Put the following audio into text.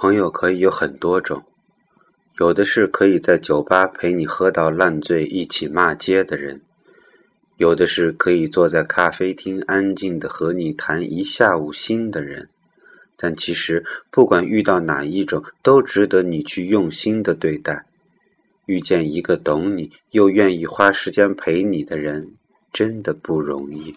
朋友可以有很多种有的是可以在酒吧陪你喝到烂醉一起骂街的人有的是可以坐在咖啡厅安静的和你谈一下午心的人但其实不管遇到哪一种都值得你去用心的对待遇见一个懂你又愿意花时间陪你的人真的不容易。